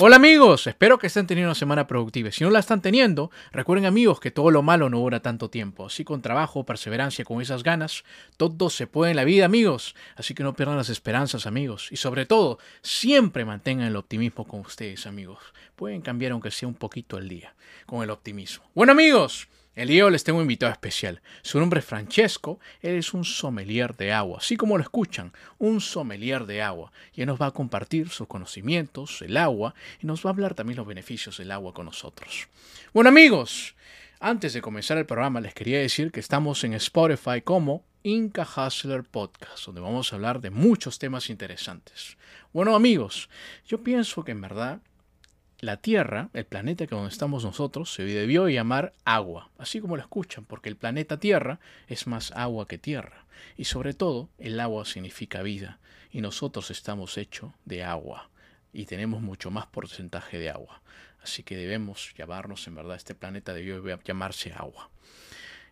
Hola amigos, espero que estén teniendo una semana productiva. Si no la están teniendo, recuerden amigos que todo lo malo no dura tanto tiempo. Así con trabajo, perseverancia, con esas ganas, todo se puede en la vida amigos. Así que no pierdan las esperanzas amigos. Y sobre todo, siempre mantengan el optimismo con ustedes amigos. Pueden cambiar aunque sea un poquito el día con el optimismo. Bueno amigos, el día de hoy les tengo un invitado especial. Su nombre es Francesco. Él es un sommelier de agua, así como lo escuchan, un sommelier de agua. Y él nos va a compartir sus conocimientos, el agua, y nos va a hablar también los beneficios del agua con nosotros. Bueno amigos, antes de comenzar el programa les quería decir que estamos en Spotify como Inca Hustler Podcast, donde vamos a hablar de muchos temas interesantes. Bueno amigos, yo pienso que en verdad la Tierra, el planeta que donde estamos nosotros, se debió llamar agua, así como lo escuchan, porque el planeta Tierra es más agua que tierra. Y sobre todo, el agua significa vida, y nosotros estamos hechos de agua, y tenemos mucho más porcentaje de agua. Así que debemos llamarnos, en verdad, este planeta debió llamarse agua.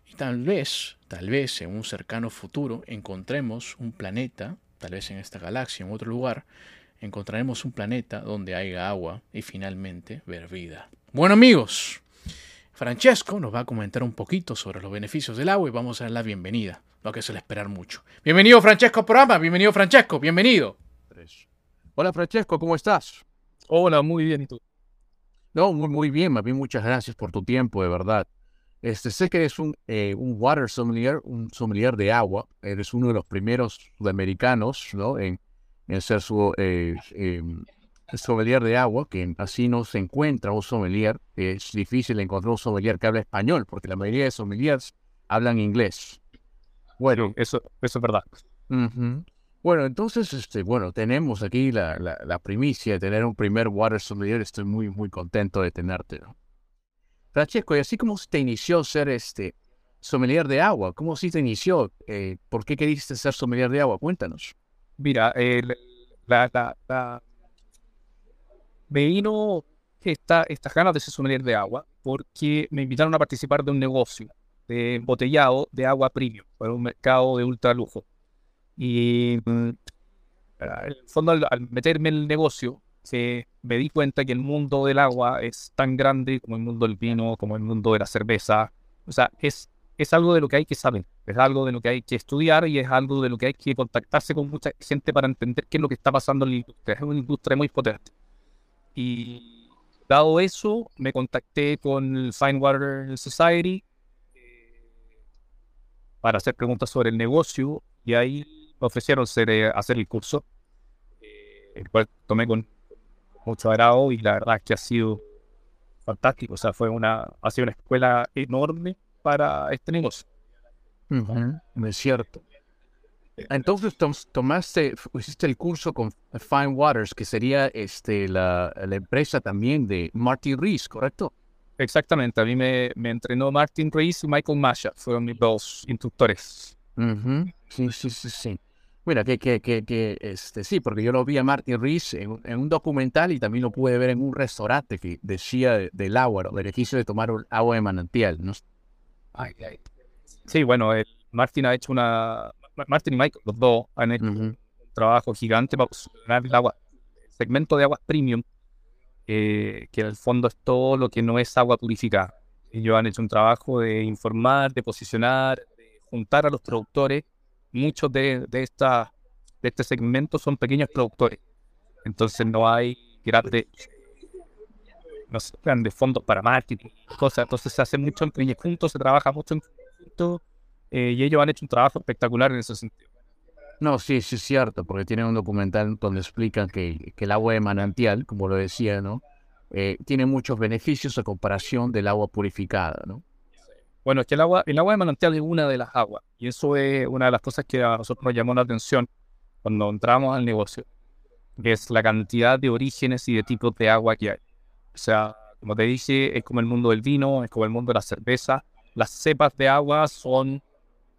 Y tal vez, tal vez en un cercano futuro encontremos un planeta, tal vez en esta galaxia, en otro lugar, encontraremos un planeta donde haya agua y finalmente ver vida. Bueno amigos, Francesco nos va a comentar un poquito sobre los beneficios del agua y vamos a dar la bienvenida, lo que suele esperar mucho. Bienvenido Francesco al programa, bienvenido Francesco, bienvenido. Hola Francesco, ¿cómo estás? Hola, muy bien, ¿y tú? No, muy, muy bien, más bien muchas gracias por tu tiempo, de verdad. Este, sé que eres un, eh, un water sommelier, un sommelier de agua. Eres uno de los primeros sudamericanos ¿no? en, en ser su eh, em, sommelier de agua, que así no se encuentra un sommelier. Es difícil encontrar un sommelier que hable español, porque la mayoría de sommeliers hablan inglés. Bueno, eso, eso es verdad. Bueno, entonces, este, bueno, tenemos aquí la, la, primicia de tener un primer water sommelier. Estoy muy, muy contento de tenerte. Francesco, y así como te inició ser este sommelier de agua, ¿cómo si te inició? Eh, ¿Por qué queriste ser sommelier de agua? Cuéntanos. Mira, la, me vino esta, estas ganas de ser sommelier de agua porque me invitaron a participar de un negocio de embotellado de agua premium para un mercado de ultra lujo. Y mm, en el fondo, al, meterme en el negocio, se, me di cuenta que el mundo del agua es tan grande como el mundo del vino, como el mundo de la cerveza. O sea, es es algo de lo que hay que saber, es algo de lo que hay que estudiar y es algo de lo que hay que contactarse con mucha gente para entender qué es lo que está pasando en la industria. Es una industria muy potente. Y dado eso, me contacté con el Fine Water Society eh, para hacer preguntas sobre el negocio y ahí me ofrecieron hacer, eh, hacer el curso, eh, el cual tomé con mucho agrado y la verdad es que ha sido fantástico. O sea, fue una, ha sido una escuela enorme para este negocio. Es cierto. Entonces tomaste, hiciste el curso con Fine Waters, que sería este, la, la empresa también de Martin Rees, ¿correcto? Exactamente, a mí me, me entrenó Martin Rees y Michael Masha, fueron mis dos instructores. Sí, sí, sí, sí. Mira, que, que, que, que, este, sí, porque yo lo vi a Martin Rees en, en, un documental y también lo pude ver en un restaurante que decía del agua, el beneficio de tomar agua de manantial. ¿no? Sí, bueno, Martin ha hecho una. Martin y Mike, los dos, han hecho un trabajo gigante para posicionar el agua, el segmento de aguas premium, eh, que en el fondo es todo lo que no es agua purificada. Ellos han hecho un trabajo de informar, de posicionar, de juntar a los productores. Muchos de, de, esta, de este segmento son pequeños productores. Entonces no hay grandes no sé, grandes fondos para marketing, cosas. Entonces se hace mucho en conjunto, se trabaja mucho en conjunto eh, y ellos han hecho un trabajo espectacular en ese sentido. No, sí, sí es cierto, porque tienen un documental donde explican que, que el agua de manantial, como lo decía, ¿no? Eh, tiene muchos beneficios a comparación del agua purificada, ¿no? Bueno, es que el agua, el agua de manantial es una de las aguas, y eso es una de las cosas que a nosotros nos llamó la atención cuando entramos al negocio, que es la cantidad de orígenes y de tipos de agua que hay. O sea, como te dije, es como el mundo del vino, es como el mundo de la cerveza. las cepas de agua son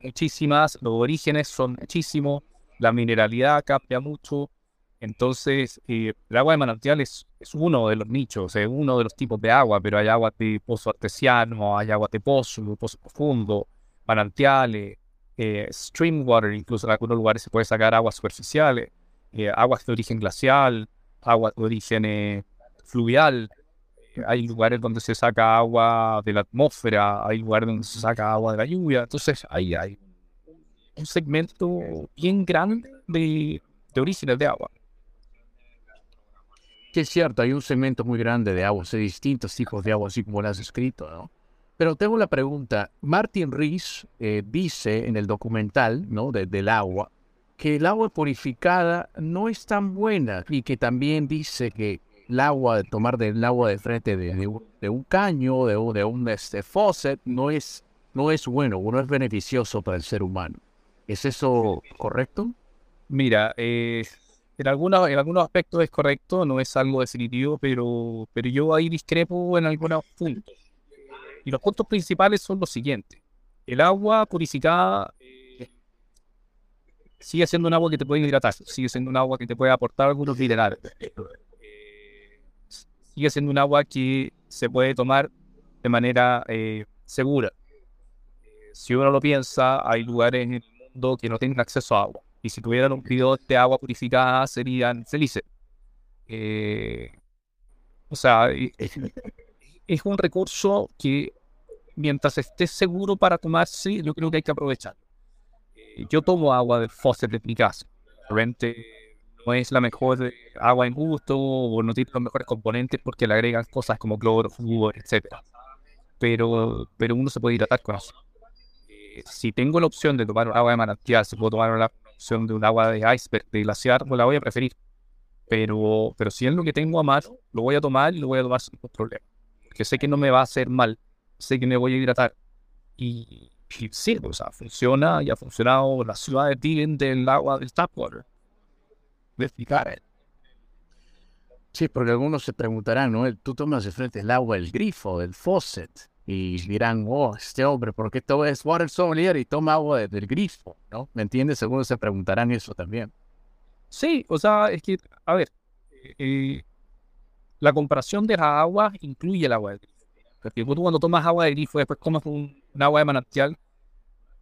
muchísimas, los orígenes son muchísimos, la mineralidad cambia mucho. Entonces, eh, el agua de manantial es, uno de los nichos, es uno de los tipos de agua, pero hay agua de pozo artesiano, hay agua de pozo, pozo profundo, manantiales, eh, stream water, incluso en algunos lugares se puede sacar aguas superficiales, eh, aguas de origen glacial, aguas de origen fluvial. Hay lugares donde se saca agua de la atmósfera, hay lugares donde se saca agua de la lluvia. Entonces, ahí hay un segmento bien grande de, de orígenes de agua. Que es cierto, hay un segmento muy grande de aguas, de distintos tipos de agua, así como lo has escrito, ¿no? Pero tengo la pregunta, Martin Rees eh, dice en el documental, ¿no? del agua, que el agua purificada no es tan buena y que también dice que el agua, tomar del agua de frente de, un caño, de, de un este, faucet, no es, no es bueno, no es beneficioso para el ser humano. ¿Es eso correcto? Mira, eh, en, algunos, en algunos aspectos es correcto, no es algo definitivo, pero, pero yo ahí discrepo en algunos puntos. Y los puntos principales son los siguientes. El agua purificada eh, sigue siendo un agua que te puede hidratar, sigue siendo un agua que te puede aportar algunos minerales. Eh, sigue siendo un agua que se puede tomar de manera segura. si uno lo piensa, hay lugares en el que no tienen acceso a agua. Y si tuvieran un bidón de agua purificada, serían felices. Eh, o sea, es un recurso que mientras esté seguro para tomarse, yo creo que hay que aprovechar. Eh, yo tomo agua del fóssil de mi casa. Realmente no es la mejor agua en gusto o no tiene los mejores componentes porque le agregan cosas como cloro, flúor, etc. Pero, pero uno se puede hidratar con eso si tengo la opción de tomar agua de manantial, si puedo tomar la opción de un agua de iceberg, de glaciar, pues la voy a preferir. Pero, pero si es lo que tengo a mano, lo voy a tomar y lo voy a tomar sin ningún problema. Porque sé que no me va a hacer mal, sé que me voy a hidratar. Y, sí, o sea, funciona y ha funcionado. Las ciudades viven del agua del tap water. De Sí, porque algunos se preguntarán, ¿no? Tú tomas de frente el agua del grifo, del faucet y dirán, oh, este hombre, ¿por qué todo es water sommelier y toma agua del grifo? ¿No? ¿Me entiendes? Seguro se preguntarán eso también. Sí, o sea, es que, a ver, eh, la comparación de la agua incluye el agua del grifo. Porque tú cuando tomas agua del grifo después comes un, agua de manantial,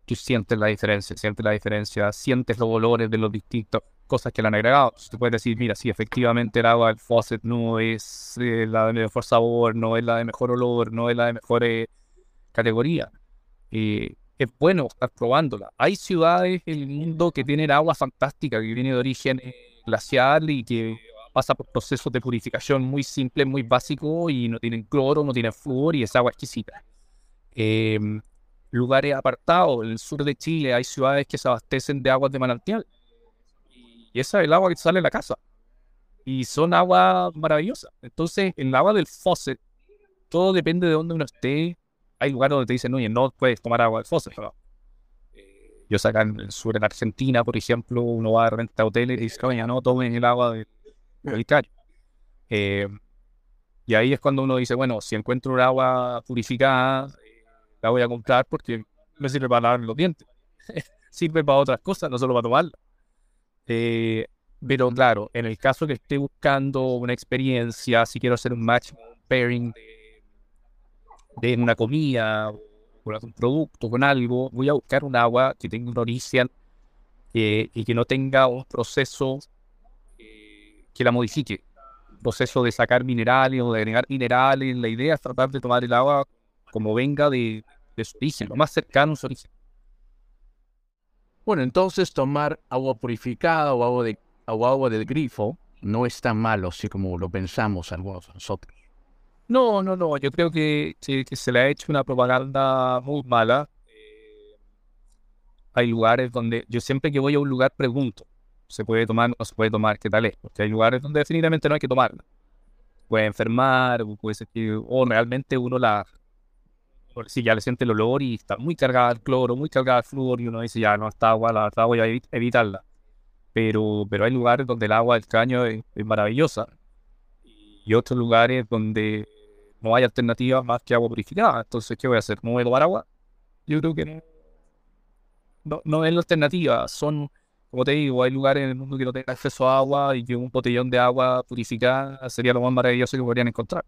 tú sientes la diferencia, sientes la diferencia, sientes los olores de los distintos cosas que le han agregado. Tú puedes decir, mira, sí, efectivamente el agua del faucet no es eh, la de mejor sabor, no es la de mejor olor, no es la de mejor eh, categoría. Eh, es bueno estar probándola. Hay ciudades en el mundo que tienen agua fantástica, que viene de origen glacial y que pasa por procesos de purificación muy simples, muy básicos y no tienen cloro, no tienen flúor y es agua exquisita. Lugares apartados, en el sur de Chile hay ciudades que se abastecen de aguas de manantial y esa es el agua que sale de la casa. Y son agua maravillosa. Entonces, el agua del faucet, todo depende de dónde uno esté. Hay lugares donde te dicen, oye, no puedes tomar agua del faucet. Eh, yo acá en el sur, en Argentina, por ejemplo, uno va a rentar hoteles y dice, oye, no tomen el agua del, del eh, y ahí es cuando uno dice, bueno, si encuentro un agua purificada, la voy a comprar porque me sirve para lavar los dientes. sirve para otras cosas, no solo para tomarla. Eh, pero claro, en el caso que esté buscando una experiencia, si quiero hacer un match, pairing de, una comida o un producto con algo, voy a buscar un agua que tenga un origen eh, y que no tenga un proceso eh, que la modifique. Proceso de sacar minerales o de agregar minerales. La idea es tratar de tomar el agua como venga de, de su origen, lo más cercano a su origen. Bueno, entonces tomar agua purificada o agua, de, agua del grifo no es tan malo, así como lo pensamos algunos nosotros. No, no, no. Yo creo que, se le ha hecho una propaganda muy mala. Eh, hay lugares donde yo siempre que voy a un lugar pregunto, ¿se puede tomar o no se puede tomar? ¿Qué tal es? Porque hay lugares donde definitivamente no hay que tomarla. Puede enfermar, puede ser que, o realmente uno la, si ya le siente el olor y está muy cargada el cloro, muy cargada el flúor y uno dice, ya no, está agua, la, voy a evitarla. Pero, pero hay lugares donde el agua del caño es, maravillosa y otros lugares donde no hay alternativa más que agua purificada. Entonces, ¿qué voy a hacer? ¿No voy a tomar agua? Yo creo que no, no, es la alternativa. Son, como te digo, hay lugares en el mundo que no tengan acceso a agua y que un botellón de agua purificada sería lo más maravilloso que podrían encontrar.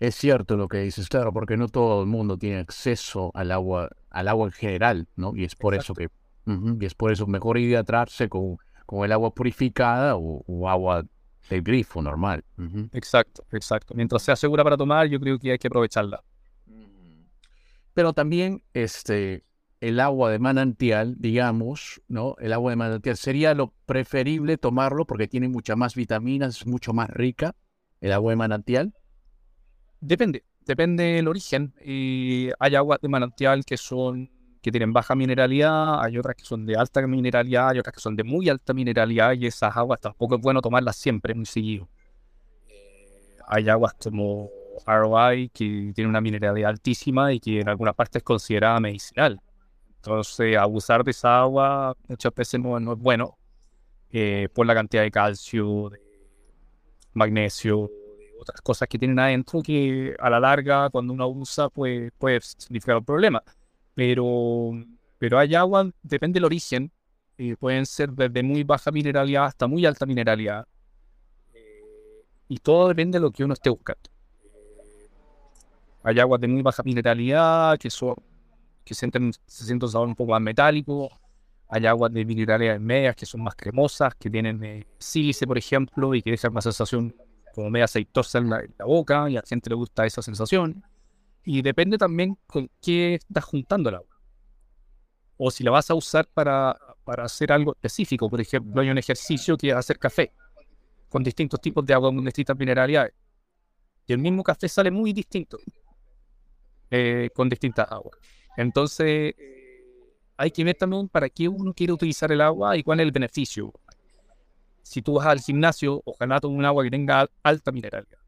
Es cierto lo que dices, claro, porque no todo el mundo tiene acceso al agua, al agua en general, ¿no? Y es por eso que, y es por eso mejor hidratarse con, con el agua purificada o, agua del grifo normal. Exacto, exacto. Mientras sea segura para tomar, yo creo que hay que aprovecharla. Pero también, este, el agua de manantial, digamos, ¿no? El agua de manantial sería lo preferible tomarlo porque tiene muchas más vitaminas, es mucho más rica el agua de manantial. Depende, depende del origen. Hay aguas de manantial que son que tienen baja mineralidad, hay otras que son de alta mineralidad, hay otras que son de muy alta mineralidad y esas aguas tampoco es bueno tomarlas siempre, muy seguido. Eh, hay aguas como ROI que tiene una mineralidad altísima y que en algunas partes es considerada medicinal. Entonces, abusar de esa agua muchas veces no, es bueno eh, por la cantidad de calcio, de magnesio, otras cosas que tienen adentro que a la larga, cuando uno abusa, pues, puede significar un problema. Pero, pero hay agua, depende del origen, pueden ser desde muy baja mineralidad hasta muy alta mineralidad. Eh, y todo depende de lo que uno esté buscando. hay aguas de muy baja mineralidad que son que sienten, se sienten un sabor un poco más metálico. Hay aguas de minerales medias que son más cremosas, que tienen eh, sílice, por ejemplo, y que dejan una sensación como media aceitosa en la, boca, y a la gente le gusta esa sensación. Y depende también con qué estás juntando el agua. O si la vas a usar para, para hacer algo específico. Por ejemplo, hay un ejercicio que es hacer café con distintos tipos de agua con distintas mineralidades. Y el mismo café sale muy distinto eh, con distintas aguas. Entonces, hay que ver también para qué uno quiere utilizar el agua y cuál es el beneficio. Si tú vas al gimnasio, ojalá tome un agua que tenga alta mineralidad.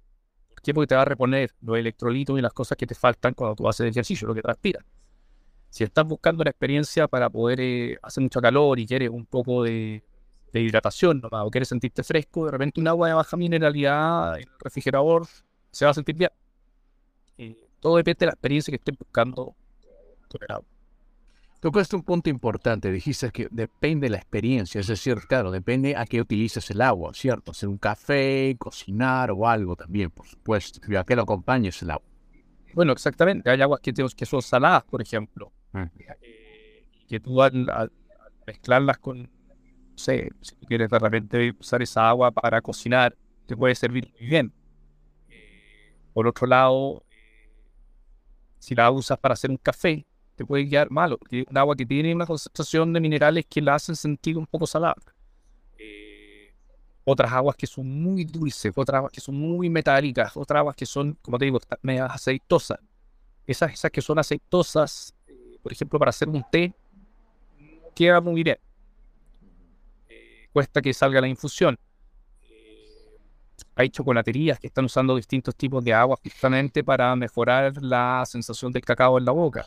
¿Por qué? Porque te va a reponer los electrolitos y las cosas que te faltan cuando tú haces ejercicio, lo que transpiras. Si estás buscando una experiencia para poder eh, hacer mucho calor y quieres un poco de, hidratación o quieres sentirte fresco, de repente un agua de baja mineralidad en el refrigerador se va a sentir bien. todo depende de la experiencia que estés buscando Tocaste un punto importante, dijiste que depende de la experiencia, es decir, claro, depende a qué utilices el agua, ¿cierto? Hacer un café, cocinar o algo también, por supuesto, y a qué lo acompañes el agua. Bueno, exactamente, hay aguas que, que son saladas, por ejemplo, ah. eh, que tú al, mezclarlas con, no sé, si tú quieres de repente usar esa agua para cocinar, te puede servir muy bien. Eh, por otro lado, eh, si la usas para hacer un café, te puede quedar malo, porque es un agua que tiene una concentración de minerales que la hacen sentir un poco salada. Eh, otras aguas que son muy dulces, otras aguas que son muy metálicas, otras aguas que son, como te digo, medio aceitosas. Esas, esas que son aceitosas, eh, por ejemplo, para hacer un té, queda muy bien. Eh, cuesta que salga la infusión. hay chocolaterías que están usando distintos tipos de agua justamente para mejorar la sensación del cacao en la boca.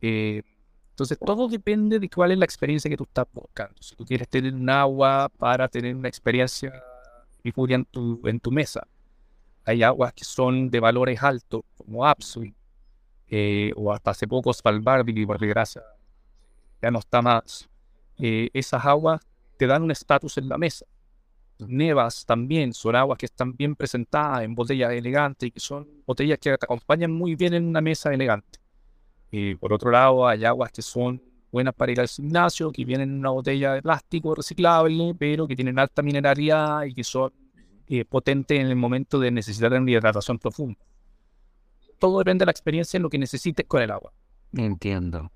Eh, entonces, todo depende de cuál es la experiencia que tú estás buscando. Si tú quieres tener un agua para tener una experiencia en tu, en tu mesa, hay aguas que son de valores altos, como Apsui, eh, o hasta hace poco Svalbard, por desgracia, ya no está más. Eh, esas aguas te dan un estatus en la mesa. Nevas también son aguas que están bien presentadas en botellas elegantes y que son botellas que te acompañan muy bien en una mesa elegante. Y por otro lado, hay aguas que son buenas para ir al gimnasio, que vienen en una botella de plástico reciclable, pero que tienen alta mineralidad y que son eh, potentes en el momento de necesitar una hidratación profunda. Todo depende de la experiencia en lo que necesites con el agua. Entiendo.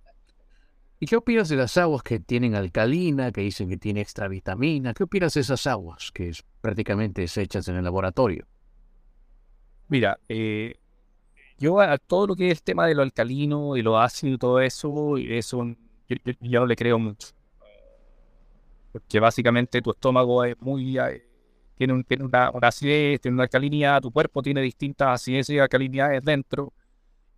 ¿Y qué opinas de las aguas que tienen alcalina, que dicen que tiene extra vitamina? ¿Qué opinas de esas aguas que es prácticamente desechas en el laboratorio? Mira, eh, yo a todo lo que es el tema de lo alcalino y lo ácido y todo eso, eso yo, no le creo mucho. Porque básicamente tu estómago es muy eh, tiene, un, tiene una, acidez, tiene una alcalinidad, tu cuerpo tiene distintas acidez y alcalinidades dentro.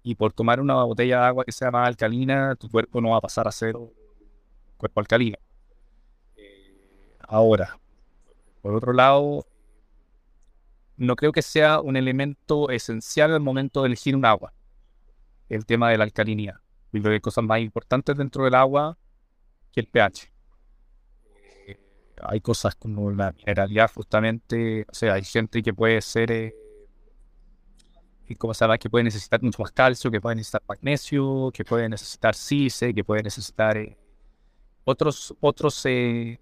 Y por tomar una botella de agua que sea más alcalina, tu cuerpo no va a pasar a ser cuerpo alcalino. Eh, ahora, por otro lado, no creo que sea un elemento esencial al momento de elegir un agua, el tema de la alcalinidad. Y creo que hay cosas más importantes dentro del agua que el pH. Eh, hay cosas como la mineralidad, justamente. O sea, hay gente que puede ser. Eh, ¿Cómo se llama? Que puede necesitar mucho más calcio, que puede necesitar magnesio, que puede necesitar CISE, que puede necesitar eh, otros, otros, eh,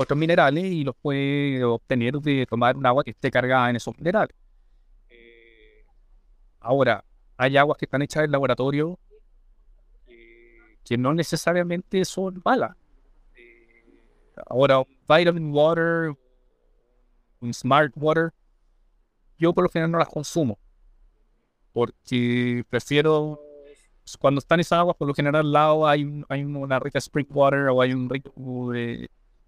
otros minerales y los puede obtener de tomar un agua que esté cargada en esos minerales. ahora, hay aguas que están hechas en laboratorio que no necesariamente son malas. ahora, un vitamin water, un smart water, yo por lo general no las consumo. Porque prefiero, cuando están esas aguas, por lo general al lado hay, hay una rica spring water o hay un rico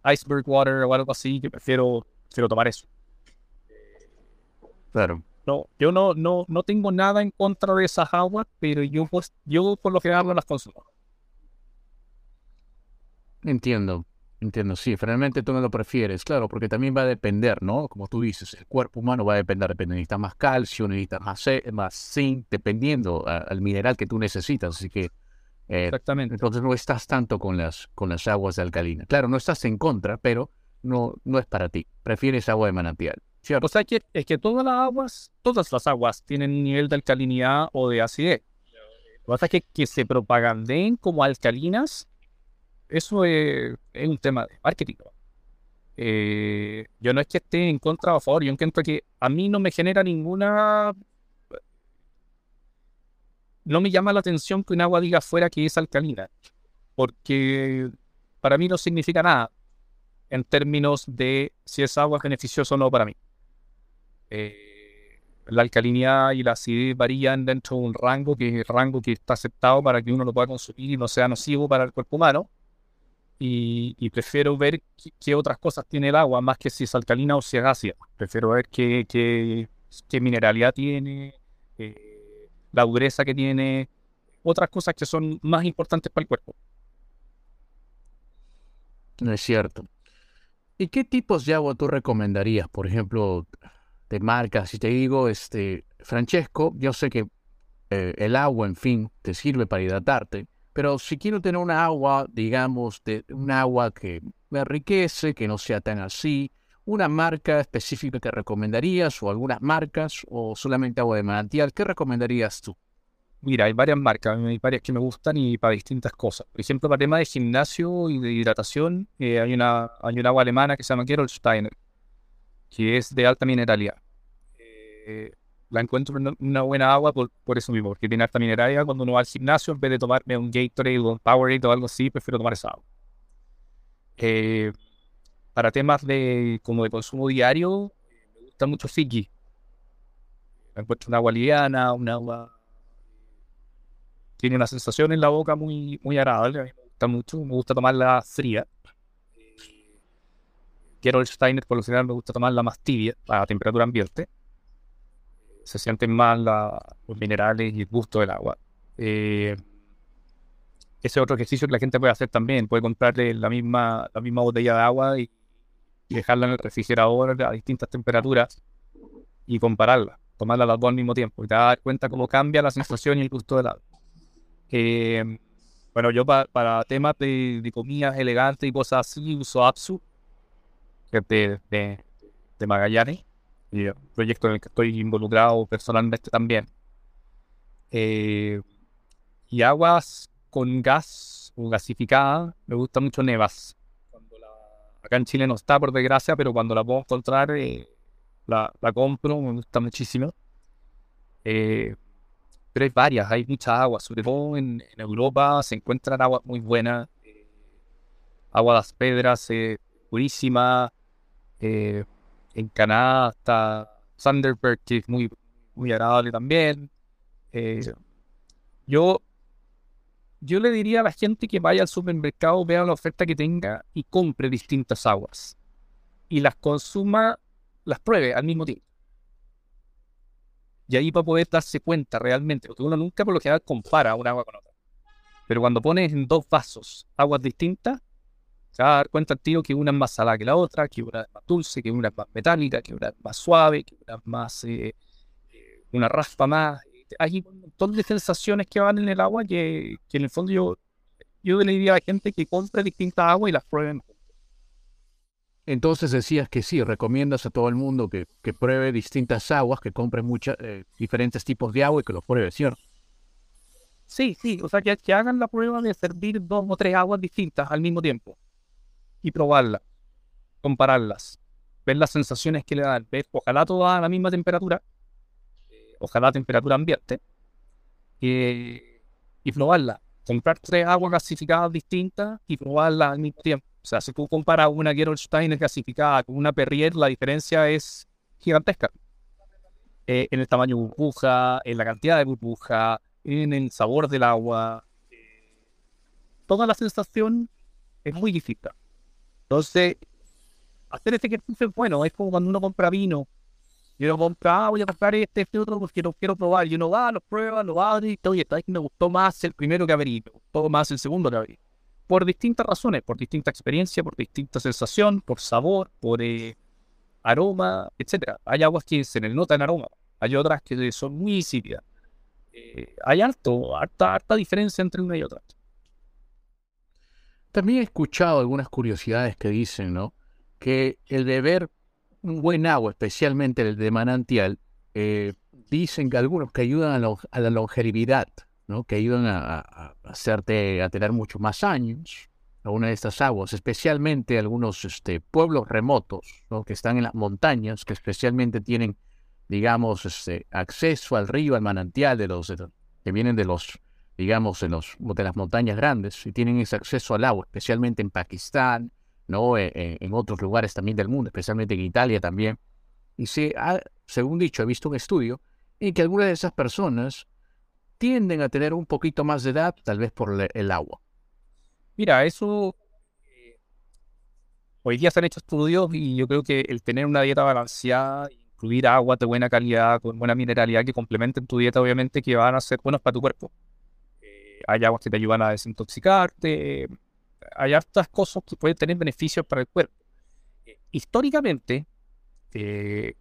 iceberg water o algo así, que prefiero, prefiero tomar eso. Claro. No, yo no, no, no tengo nada en contra de esas aguas, pero yo, pues, yo por lo general no las consumo. Entiendo, entiendo, sí, realmente tú no lo prefieres, claro, porque también va a depender, ¿no? Como tú dices, el cuerpo humano va a depender, depende, necesitas más calcio, necesitas más, más zinc, dependiendo al mineral que tú necesitas, así que... Eh, Exactamente. Entonces no estás tanto con las, con las aguas de alcalina. Claro, no estás en contra, pero no, no es para ti. Prefieres agua de manantial. ¿cierto? O sea, que, es que todas las aguas, todas las aguas tienen nivel de alcalinidad o de acidez. Lo que pasa es que, que se propaganden como alcalinas eso es, un tema de marketing. Eh, yo no es que esté en contra o a favor, yo encuentro que a mí no me genera ninguna... No me llama la atención que un agua diga fuera que es alcalina, porque para mí no significa nada en términos de si esa agua es beneficiosa o no para mí. Eh, la alcalinidad y la acidez varían dentro de un rango que rango que está aceptado para que uno lo pueda consumir y no sea nocivo para el cuerpo humano y, prefiero ver qué, otras cosas tiene el agua más que si es alcalina o si es ácida. Prefiero ver qué, qué, qué mineralidad tiene, eh, la dureza que tiene, otras cosas que son más importantes para el cuerpo. No es cierto. ¿Y qué tipos de agua tú recomendarías? Por ejemplo, de marcas, si te digo, este, Francesco, yo sé que eh, el agua, en fin, te sirve para hidratarte, pero si quiero tener una agua, digamos, de un agua que me enriquece, que no sea tan así, una marca específica que recomendarías o algunas marcas o solamente agua de manantial, ¿qué recomendarías tú? Mira, hay varias marcas, hay varias que me gustan y para distintas cosas. Por ejemplo, para tema de gimnasio y de hidratación, eh, hay, una, hay una agua alemana que se llama Gerolsteiner, que es de alta mineralidad. Eh, la encuentro una buena agua por, eso mismo, porque tiene alta mineralidad. Cuando uno va al gimnasio, en vez de tomarme un Gatorade o un Powerade o algo así, prefiero tomar esa agua. Eh, para temas de como de consumo diario, me gusta mucho Fiji. La encuentro una agua liviana, un agua tiene una sensación en la boca muy, muy agradable. A mí me gusta mucho, me gusta tomarla fría. Quiero Steiner, por lo general, me gusta tomarla más tibia, a temperatura ambiente se sienten más los minerales y el gusto del agua. Eh, ese es otro ejercicio que la gente puede hacer también. Puede comprarle la misma, la misma botella de agua y, dejarla en el refrigerador a distintas temperaturas y compararla, tomarla las dos al mismo tiempo y te vas a dar cuenta cómo cambia la sensación y el gusto del agua. Eh, bueno, yo para temas de, comidas elegantes y cosas así uso Apsu, que es de, de, de Magallanes y proyecto en el que estoy involucrado personalmente también. Eh, y aguas con gas o gasificada, me gusta mucho Nevas. Acá en Chile no está, por desgracia, pero cuando la puedo encontrar, eh, la, compro, me gusta muchísimo. Eh, pero hay varias, hay muchas aguas, sobre todo en, Europa se encuentran aguas muy buenas. agua de las pedras, purísima en Canadá está Thunderbird, que es muy, muy agradable también. Eh, yo, yo le diría a la gente que vaya al supermercado, vea la oferta que tenga y compre distintas aguas. Y las consuma, las pruebe al mismo tiempo. Y ahí para poder darse cuenta realmente, porque uno nunca por lo general compara una agua con otra. Pero cuando pones en dos vasos aguas distintas, se va a dar cuenta tío que una es más salada que la otra, que una es más dulce, que una es más metálica, que una es más suave, que una es más. Eh, eh, una raspa más. Ahí montón de sensaciones que van en el agua que, que en el fondo yo, yo le diría a la gente que compre distintas aguas y las prueben. Entonces decías que sí, recomiendas a todo el mundo que, que pruebe distintas aguas, que compre muchas, eh, diferentes tipos de agua y que los pruebe, ¿cierto? Sí, sí, o sea, que, que hagan la prueba de servir dos o tres aguas distintas al mismo tiempo y probarlas, compararlas, ver las sensaciones que le dan, ver, ojalá todas a la misma temperatura, eh, ojalá temperatura ambiente, eh, y probarla. Comprar tres aguas gasificadas distintas y probarlas al mismo tiempo. O sea, si tú comparas una Gerolsteiner gasificada con una Perrier, la diferencia es gigantesca. Eh, en el tamaño de burbuja, en la cantidad de burbuja, en el sabor del agua. Toda la sensación es muy distinta. Entonces, hacer este ejercicio es bueno. Es como cuando uno compra vino. Y uno compra, ah, voy a comprar este, este otro porque lo quiero probar. Y uno va, lo prueba, lo abre y oye, me gustó más el primero que abrí, me gustó más el segundo que abrí. Por distintas razones, por distinta experiencia, por distinta sensación, por sabor, por eh, aroma, etc. Hay aguas que se les nota en aroma, hay otras que son muy insípidas. Eh, hay alto, harta, harta diferencia entre una y otra. También he escuchado algunas curiosidades que dicen, ¿no? Que el beber buen agua, especialmente el de manantial, eh, dicen que algunos que ayudan a, la longevidad, ¿no? Que ayudan a, hacerte a tener muchos más años. Una de estas aguas, especialmente algunos este, pueblos remotos, ¿no? Que están en las montañas, que especialmente tienen digamos, este, acceso al río, al manantial de los, que vienen de los, digamos, de, los, de las montañas grandes y tienen ese acceso al agua, especialmente en Pakistán, ¿no? E, e, en otros lugares también del mundo, especialmente en Italia también. Y se según dicho, he visto un estudio en que algunas de esas personas tienden a tener un poquito más de edad, tal vez por el agua. Mira, eso eh, hoy día se han hecho estudios y yo creo que el tener una dieta balanceada incluir agua de buena calidad, con buena mineralidad que complementen tu dieta, obviamente, que van a ser buenos para tu cuerpo. Eh, hay aguas que te ayudan a desintoxicarte, hay hartas cosas que pueden tener beneficios para el cuerpo. Eh, históricamente, eh,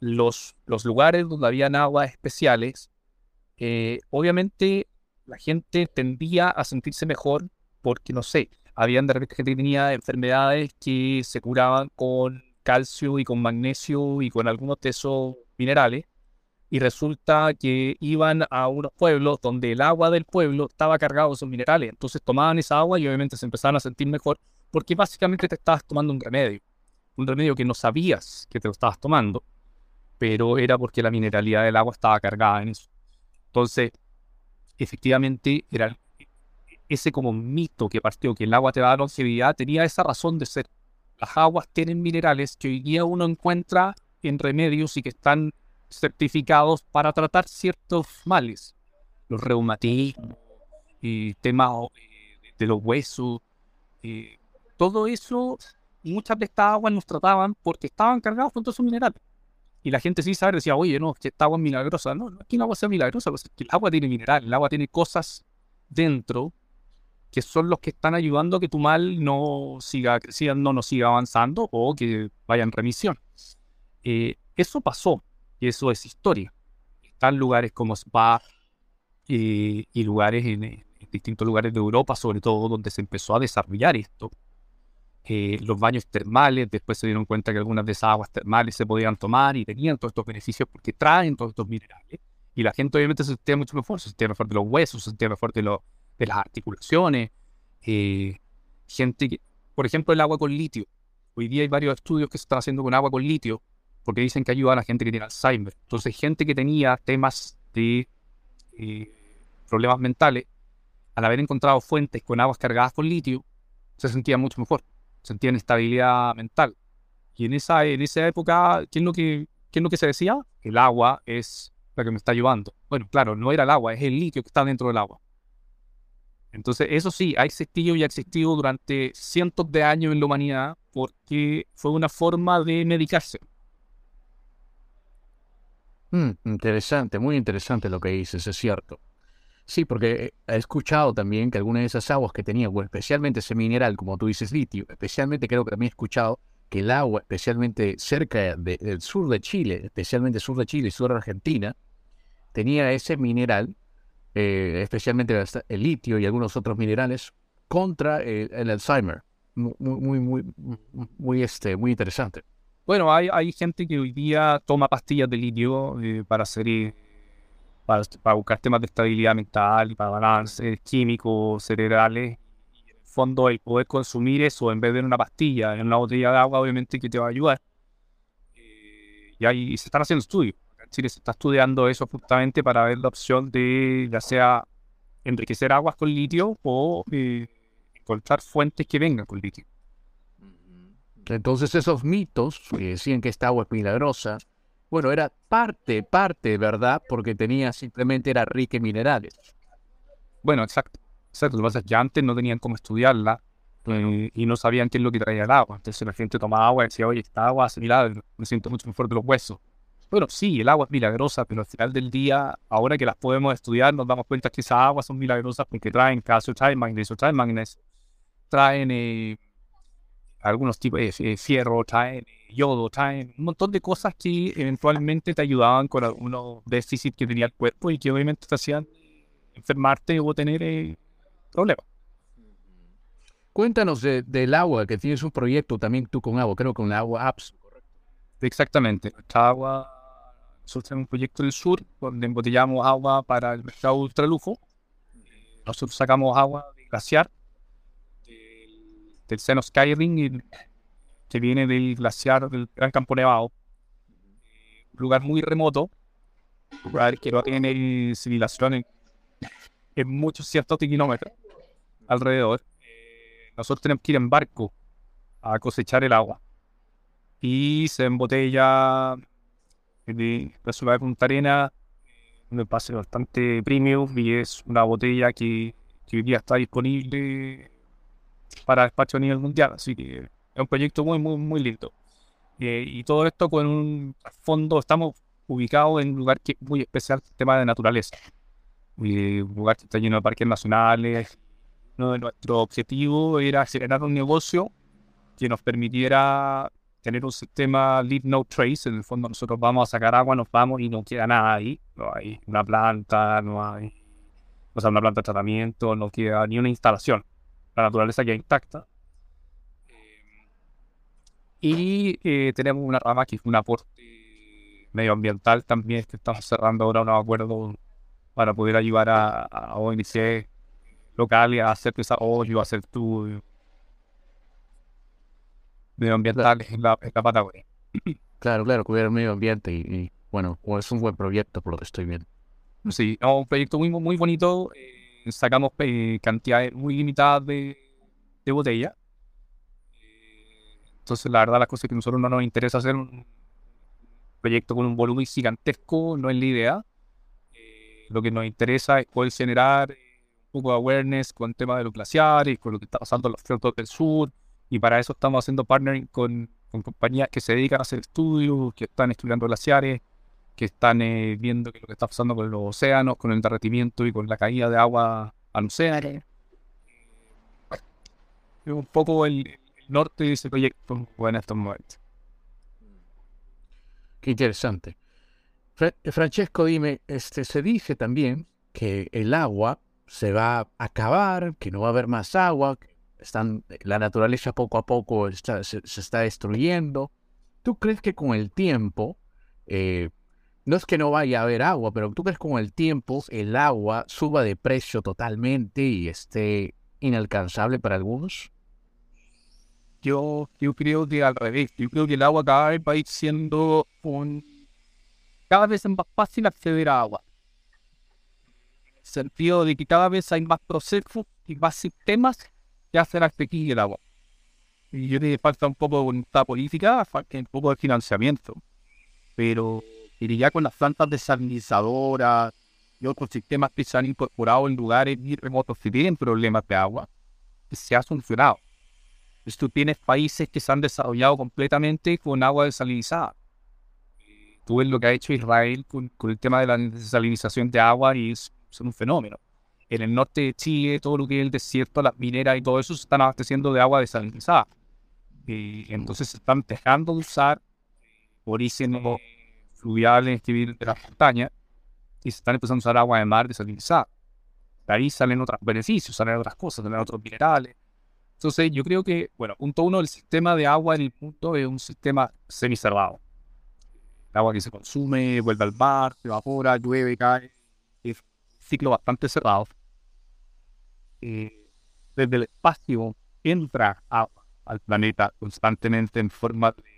los, los lugares donde habían aguas especiales, obviamente la gente tendía a sentirse mejor porque, no sé, habían de repente gente que tenía enfermedades que se curaban con calcio y con magnesio y con algunos de esos minerales. Y resulta que iban a unos pueblos donde el agua del pueblo estaba cargado de esos minerales. Entonces tomaban esa agua y obviamente se empezaban a sentir mejor porque básicamente te estabas tomando un remedio. Un remedio que no sabías que te lo estabas tomando, pero era porque la mineralidad del agua estaba cargada en eso. Entonces, efectivamente, era ese como mito que partió que el agua te da longevidad, tenía esa razón de ser las aguas tienen minerales que hoy día uno encuentra en remedios y que están certificados para tratar ciertos males, los reumatismos, y temas eh, de los huesos, eh, todo eso, muchas de estas aguas nos trataban porque estaban cargados con todos esos minerales. Y la gente sin saber decía, oye, no, que esta agua es milagrosa. No, no es que el agua sea milagrosa, pues el agua tiene mineral, el agua tiene cosas dentro que son los que están ayudando a que tu mal no siga creciendo, no siga avanzando o que vaya en remisión. Eh, eso pasó y eso es historia. Están lugares como Spa y lugares en, distintos lugares de Europa, sobre todo donde se empezó a desarrollar esto. Eh, los baños termales, después se dieron cuenta que algunas de esas aguas termales se podían tomar y tenían todos estos beneficios porque traen todos estos minerales. Y la gente obviamente se sentía mucho mejor, se sentía mejor de los huesos, se sentía mejor de los de las articulaciones. Eh, gente que, por ejemplo, el agua con litio. Hoy día hay varios estudios que se están haciendo con agua con litio porque dicen que ayuda a la gente que tiene Alzheimer. Entonces, gente que tenía temas de eh, problemas mentales, al haber encontrado fuentes con aguas cargadas con litio, se sentía mucho mejor, sentían estabilidad mental. Y en esa, en esa época, ¿qué es, lo que, ¿qué es lo que se decía? El agua es la que me está ayudando. Bueno, claro, no era el agua, es el litio que está dentro del agua. Entonces, eso sí, ha existido y ha existido durante cientos de años en la humanidad porque fue una forma de medicarse. Mm, interesante, muy interesante lo que dices, es cierto. Sí, porque he escuchado también que algunas de esas aguas que tenía, especialmente ese mineral, como tú dices, litio, especialmente creo que también he escuchado que el agua, especialmente cerca del sur de Chile, especialmente sur de Chile y sur de Argentina, tenía ese mineral, eh, especialmente el litio y algunos otros minerales, contra el, Alzheimer. Muy, muy, muy, muy, este, muy interesante. Bueno, hay, hay gente que hoy día toma pastillas de litio eh, para hacer para, para, buscar temas de estabilidad mental y para balance químicos cerebrales. En el fondo, el poder consumir eso en vez de una pastilla, en una botella de agua, obviamente que te va a ayudar. Eh, y, ahí, se están haciendo estudios. Se está estudiando eso justamente para ver la opción de ya sea enriquecer aguas con litio o eh, encontrar fuentes que vengan con litio. Entonces esos mitos que decían que esta agua es milagrosa, bueno, era parte, parte, ¿verdad? Porque tenía simplemente, era rica en minerales. Bueno, exacto. Exacto. Lo que pasa es que antes no tenían cómo estudiarla eh, y no sabían qué es lo que traía el agua. Entonces la gente tomaba agua y decía, oye, esta agua hace milagro, me siento mucho mejor de los huesos. Bueno, sí, el agua es milagrosa, pero al final del día, ahora que las podemos estudiar, nos damos cuenta que esas aguas son milagrosas porque traen calcio, traen magnesio, traen magnesio, traen eh, algunos tipos de eh, fierro, traen yodo, traen un montón de cosas que eventualmente te ayudaban con algunos déficits que tenía el cuerpo y que obviamente te hacían enfermarte o tener eh, problemas. Cuéntanos del agua, que tienes un proyecto también tú con agua, creo con agua apps. Exactamente. Nuestra agua, nosotros tenemos un proyecto del sur donde embotellamos agua para el mercado ultralujo. Nosotros sacamos agua de glaciar, del, seno Skyring, que viene del glaciar del Gran Campo Nevado. Un lugar muy remoto, lugar que no tiene civilización en, muchos cientos de kilómetros alrededor. Eh, nosotros tenemos que ir en barco a cosechar el agua y se embotella de la ciudad de Punta Arena, un pase bastante premium y es una botella que, hoy día está disponible para despacho a nivel mundial, así que es un proyecto muy, muy, muy lindo. Eh, y todo esto con un fondo, estamos ubicados en un lugar que es muy especial, tema de naturaleza. un lugar que está lleno de parques nacionales. Uno de nuestros objetivos era generar un negocio que nos permitiera tener un sistema lead no trace. En el fondo nosotros vamos a sacar agua, nos vamos y no queda nada ahí. No hay una planta, no hay o sea, una planta de tratamiento, no queda ni una instalación. La naturaleza queda intacta. Y eh, tenemos una rama que es un aporte medioambiental también que estamos cerrando ahora unos acuerdos para poder ayudar a, a ONG locales a hacer desarrollo, a hacer estudios medioambientales en la, en la Patagonia. Claro, claro, cuidar el medio ambiente y, bueno, es un buen proyecto por lo que estoy viendo. Sí, un proyecto muy, muy bonito. Eh, sacamos eh, cantidades muy limitadas de, botella. Eh, entonces, la verdad, las cosas que a nosotros no nos interesa hacer un proyecto con un volumen gigantesco, no es la idea. lo que nos interesa es poder generar un poco de awareness con el tema de los glaciares, con lo que está pasando en los fiordos del sur, y para eso estamos haciendo partnering con, con compañías que se dedican a hacer estudios, que están estudiando glaciares, que están eh, viendo qué es lo que está pasando con los océanos, con el derretimiento y con la caída de agua al océano. Es un poco el, norte de ese proyecto en estos momentos. Qué interesante. Francesco, dime, este, se dice también que el agua se va a acabar, que no va a haber más agua, están, la naturaleza poco a poco se, está destruyendo. ¿Tú crees que con el tiempo, eh, no es que no vaya a haber agua, pero tú crees que con el tiempo el agua suba de precio totalmente y esté inalcanzable para algunos? Yo, yo creo que al revés, yo creo que el agua cada vez va a ir siendo un... cada vez es más fácil acceder a agua. En el sentido de que cada vez hay más procesos y más sistemas que hacer aquí el agua. Y yo creo que falta un poco de voluntad política, falta un poco de financiamiento. Pero ya con las plantas desalinizadoras y otros sistemas que se han incorporado en lugares muy remotos que tienen problemas de agua, se ha solucionado. Entonces, tú tienes países que se han desarrollado completamente con agua desalinizada. Tú ves lo que ha hecho Israel con, el tema de la desalinización de agua y es un fenómeno en el norte de Chile, todo lo que es el desierto, las mineras y todo eso se están abasteciendo de agua desalinizada. Y entonces se están dejando de usar orígenes fluviales que vienen de las montañas y se están empezando a usar agua de mar desalinizada. De ahí salen otros beneficios, salen otras cosas, salen otros minerales. Entonces, yo creo que, bueno, punto uno, el sistema de agua en el mundo es un sistema semicerrado. El agua que se consume, vuelve al mar, se evapora, llueve, cae. Es un ciclo bastante cerrado. Eh, desde el espacio entra agua al planeta constantemente en forma de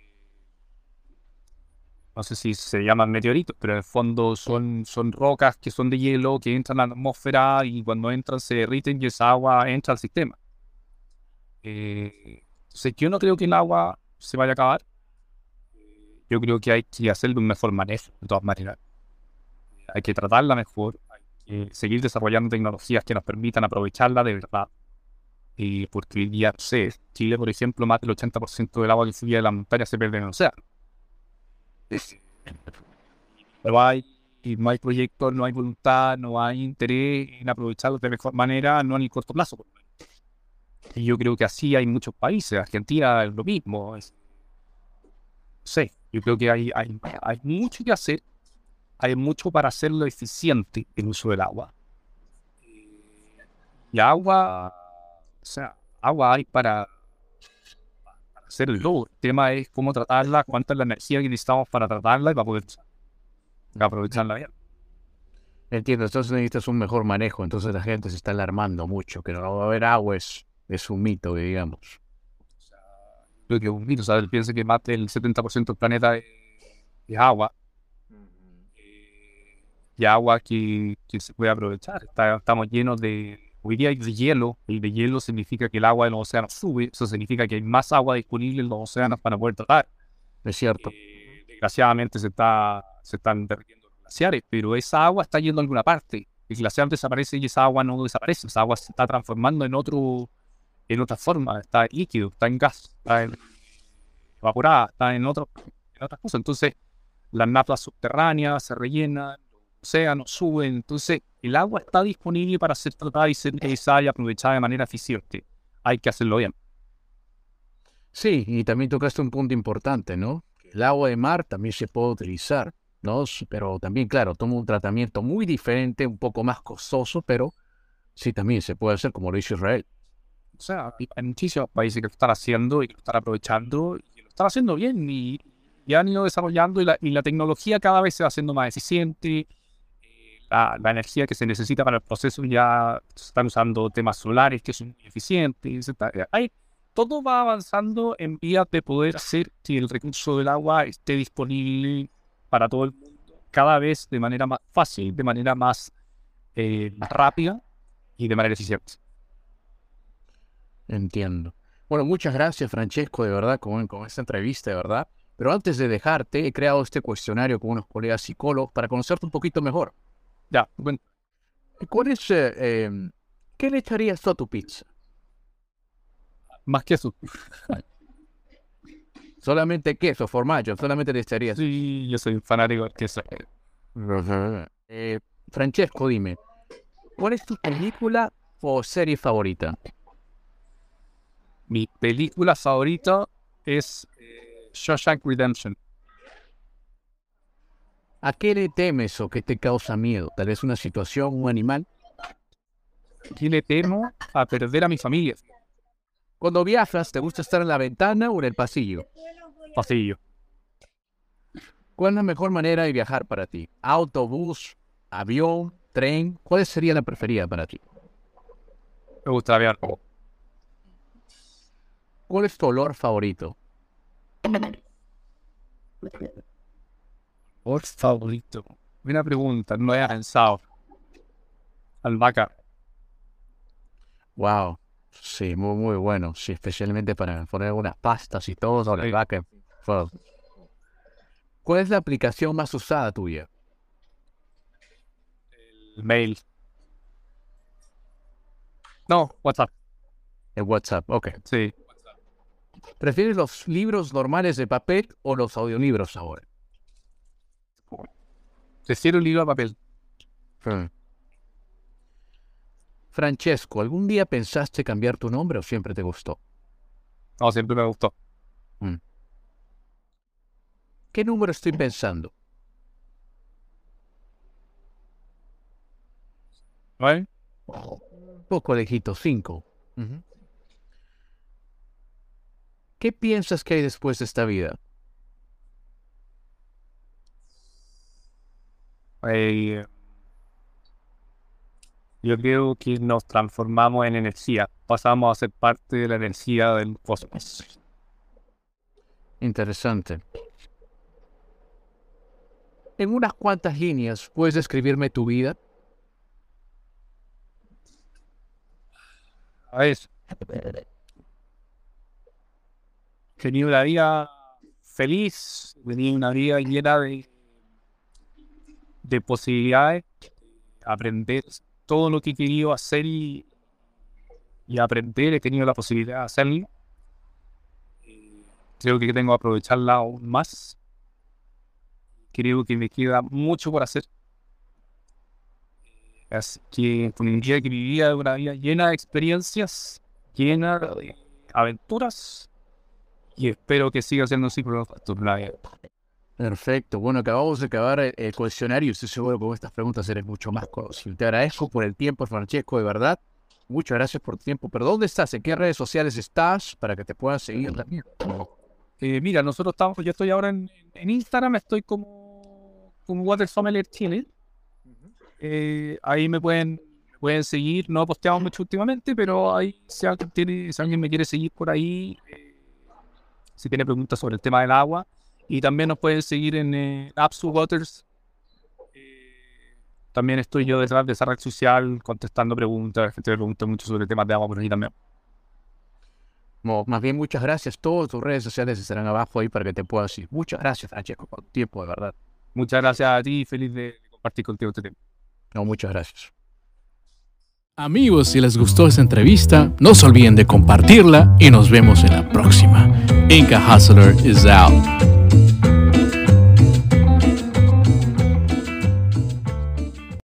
no sé si se llaman meteoritos, pero en el fondo son, son rocas que son de hielo, que entran a la atmósfera y cuando entran se derriten y esa agua entra al sistema. Eh, entonces yo no creo que el agua se vaya a acabar. Yo creo que hay que hacerle un mejor manejo, de todas maneras. Hay que tratarla mejor, hay que seguir desarrollando tecnologías que nos permitan aprovecharla de verdad. Y porque hoy día, sé, Chile, por ejemplo, más del 80% del agua que subía de la montaña se pierde en el océano. Pero hay, no hay proyectos, no hay voluntad, no hay interés en aprovecharlo de mejor manera, no en el corto plazo. Y yo creo que así hay muchos países. Argentina es lo mismo. Yo creo que hay, hay, hay mucho que hacer. Hay mucho para hacerlo eficiente el uso del agua. Y agua, o sea, agua hay para hacerlo. El tema es cómo tratarla, cuánta es la energía que necesitamos para tratarla y para poder aprovecharla bien. Entiendo, entonces necesitas un mejor manejo, entonces la gente se está alarmando mucho, que no va a haber agua es, es un mito, digamos. Creo que es un mito, o él piensa que más del 70% del planeta es, agua. y agua que, que, se puede aprovechar. estamos llenos de, Hoy día hay de hielo, y de hielo significa que el agua en los océanos sube, eso significa que hay más agua disponible en los océanos para poder tratar. Es cierto. Eh, desgraciadamente se, está, se están derritiendo los glaciares, pero esa agua está yendo a alguna parte. El glaciar desaparece y esa agua no desaparece, esa agua se está transformando en otro en otra forma, está líquido, está en gas, está en, evaporada, está en, otro, en otras cosas. Entonces, las napas subterráneas se rellenan, océanos suben. Entonces, el agua está disponible para ser tratada y ser utilizada y aprovechada de manera eficiente. Hay que hacerlo bien. Sí, y también tocaste un punto importante, ¿no? El agua de mar también se puede utilizar, ¿no? Pero también, claro, toma un tratamiento muy diferente, un poco más costoso, pero sí también se puede hacer como lo hizo Israel. O sea, hay muchísimos países que lo están haciendo y que lo están aprovechando y lo están haciendo bien y, han ido desarrollando y la, y la tecnología cada vez se va haciendo más eficiente la, energía que se necesita para el proceso ya están usando temas solares que son eficientes. Hay, todo va avanzando en vías de poder hacer que el recurso del agua esté disponible para todo el mundo cada vez de manera más fácil, de manera más, eh, rápida y de manera eficiente. Entiendo. Bueno, muchas gracias, Francesco, de verdad, con, con esta entrevista, de verdad. Pero antes de dejarte, he creado este cuestionario con unos colegas psicólogos para conocerte un poquito mejor. Ya, bueno. ¿Cuál es, eh, em, ¿Qué le echarías a tu pizza? Más queso. solamente queso, formaggio, solamente le echarías. Sí, yo soy un fanático del queso. Eh, Francesco, dime, ¿cuál es tu película o serie favorita? Mi película favorita es eh, Shawshank Redemption. ¿A qué le temes o qué te causa miedo? ¿Tal vez una situación, un animal? ¿Qué le temo? A perder a mi familia. Cuando viajas, ¿te gusta estar en la ventana o en el pasillo? Pasillo. ¿Cuál es la mejor manera de viajar para ti? ¿Autobús, avión, tren? ¿Cuál sería la preferida para ti? Me gusta avión. ¿Cuál es tu olor favorito? Por favorito. Buena pregunta, no he pensado. Albahaca. Wow. Sí, muy, muy bueno. Sí, especialmente para poner unas pastas y todo. Sí. Albahaca. ¿Cuál es la aplicación más usada tuya? El mail. No, WhatsApp. El WhatsApp, ok. Sí. ¿Prefieres los libros normales de papel o los audiolibros ahora? Prefiero un libro a papel. Francesco, ¿algún día pensaste cambiar tu nombre o siempre te gustó? No, siempre me gustó. Mm. ¿Qué número estoy pensando? ¿Nueve? Un poco lejito, cinco. Ujú. ¿Qué piensas que hay después de esta vida? Eh, yo creo que nos transformamos en energía. Pasamos a ser parte de la energía del cosmos. Interesante. En unas cuantas líneas, ¿puedes describirme tu vida? A ver. Tenía una vida feliz, tenía una vida llena de, de posibilidades, aprender todo lo que he querido hacer y, y aprender, he tenido la posibilidad de hacerlo. Eh, Creo que tengo que aprovecharla aún más. Creo que me queda mucho por hacer. Así que con un día que vivía una vida llena de experiencias, llena de aventuras, y espero que siga siendo así por la vida. Perfecto. Bueno, acabamos de acabar el, el cuestionario. Estoy seguro que con estas preguntas eres mucho más conocido. Te agradezco por el tiempo, Francesco, de verdad. Muchas gracias por tu tiempo. Pero ¿dónde estás? ¿En qué redes sociales estás? Para que te puedan seguir también. Eh, mira, nosotros estamos, yo estoy ahora en, en Instagram, estoy como, como Water Sommelier Chile. Eh, ahí me pueden, pueden seguir, no posteamos mucho últimamente, pero ahí si alguien, tiene, si alguien me quiere seguir por ahí, eh, si tiene preguntas sobre el tema del agua, y también nos pueden seguir en eh, Apsu Waters. Eh, también estoy yo detrás de esa red social contestando preguntas, la gente me pregunta mucho sobre temas de agua por ahí también. Mo- más bien, muchas gracias. Todas tus redes sociales estarán abajo ahí para que te puedas seguir. Muchas gracias, Francesco, por tu tiempo, de verdad. Muchas gracias a ti, feliz de compartir contigo este tema. No, muchas gracias. Amigos, si les gustó esta entrevista, no se olviden de compartirla y nos vemos en la próxima. Inca Hustler is out.